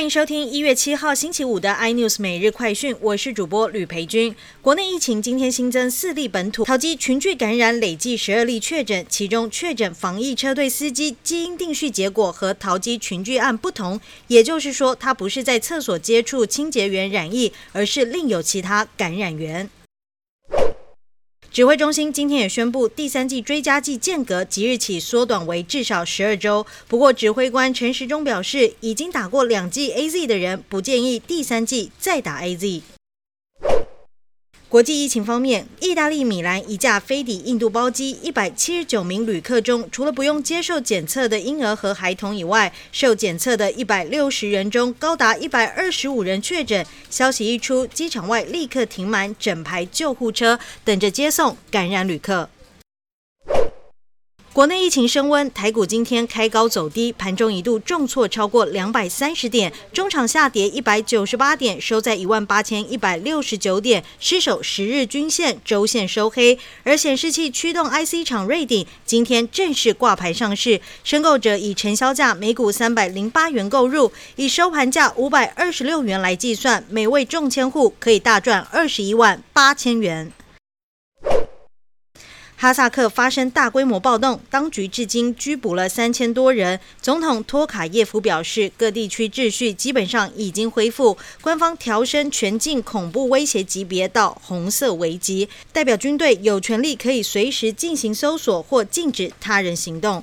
欢迎收听一月七号星期五的 iNews 每日快讯，我是主播吕培军。国内疫情今天新增四例本土淘机群聚感染，累计十二例确诊，其中确诊防疫车队司机基因定序结果和淘机群聚案不同，也就是说，他不是在厕所接触清洁员染疫，而是另有其他感染源。指挥中心今天也宣布，第三季追加剂间隔即日起缩短为至少十二周。不过，指挥官陈时中表示，已经打过两剂 A Z 的人，不建议第三季再打 A Z。国际疫情方面，意大利米兰一架飞抵印度包机，一百七十九名旅客中，除了不用接受检测的婴儿和孩童以外，受检测的一百六十人中，高达一百二十五人确诊。消息一出，机场外立刻停满整排救护车，等着接送感染旅客。国内疫情升温，台股今天开高走低，盘中一度重挫超过两百三十点，中场下跌一百九十八点，收在一万八千一百六十九点，失守十日均线，周线收黑。而显示器驱动 IC 厂瑞鼎今天正式挂牌上市，申购者以成交价每股三百零八元购入，以收盘价五百二十六元来计算，每位中签户可以大赚二十一万八千元。哈萨克发生大规模暴动，当局至今拘捕了三千多人。总统托卡耶夫表示，各地区秩序基本上已经恢复，官方调升全境恐怖威胁级别到红色危机，代表军队有权利可以随时进行搜索或禁止他人行动。